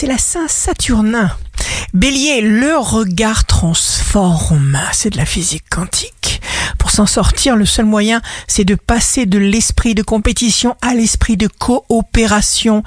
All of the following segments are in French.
c'est la Saint Saturnin. Bélier, le regard transforme. C'est de la physique quantique. Pour s'en sortir, le seul moyen, c'est de passer de l'esprit de compétition à l'esprit de coopération.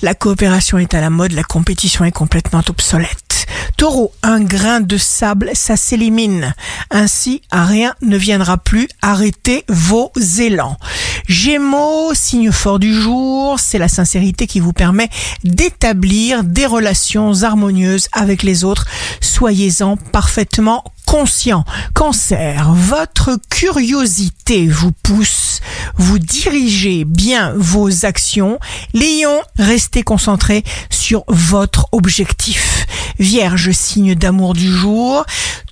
La coopération est à la mode, la compétition est complètement obsolète. Taureau, un grain de sable, ça s'élimine. Ainsi, rien ne viendra plus arrêter vos élans. Gémeaux, signe fort du jour, c'est la sincérité qui vous permet d'établir des relations harmonieuses avec les autres. Soyez-en parfaitement conscient. Cancer, votre curiosité vous pousse, vous dirigez bien vos actions. Lion, restez concentré sur votre objectif. Vierge, signe d'amour du jour,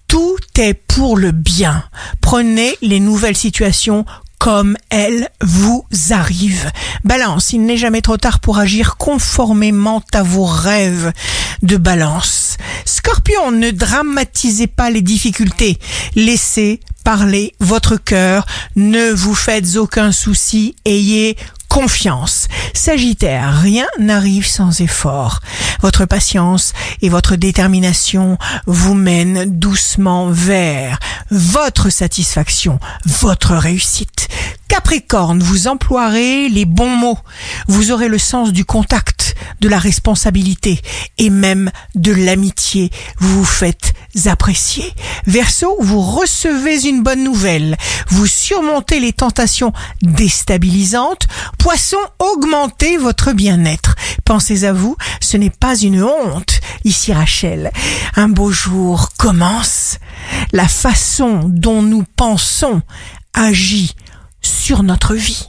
tout est pour le bien. Prenez les nouvelles situations comme elles vous arrivent. Balance, il n'est jamais trop tard pour agir conformément à vos rêves de balance. Scorpion, ne dramatisez pas les difficultés. Laissez parler votre cœur. Ne vous faites aucun souci. Ayez confiance. Sagittaire, rien n'arrive sans effort. Votre patience et votre détermination vous mènent doucement vers votre satisfaction, votre réussite. Capricorne, vous emploierez les bons mots. Vous aurez le sens du contact, de la responsabilité et même de l'amitié. Vous vous faites apprécier. Verseau, vous recevez une bonne nouvelle. Vous surmontez les tentations déstabilisantes. Poisson, augmentez votre bien-être. Pensez à vous, ce n'est pas une honte. Ici Rachel, un beau jour commence. La façon dont nous pensons agit sur notre vie.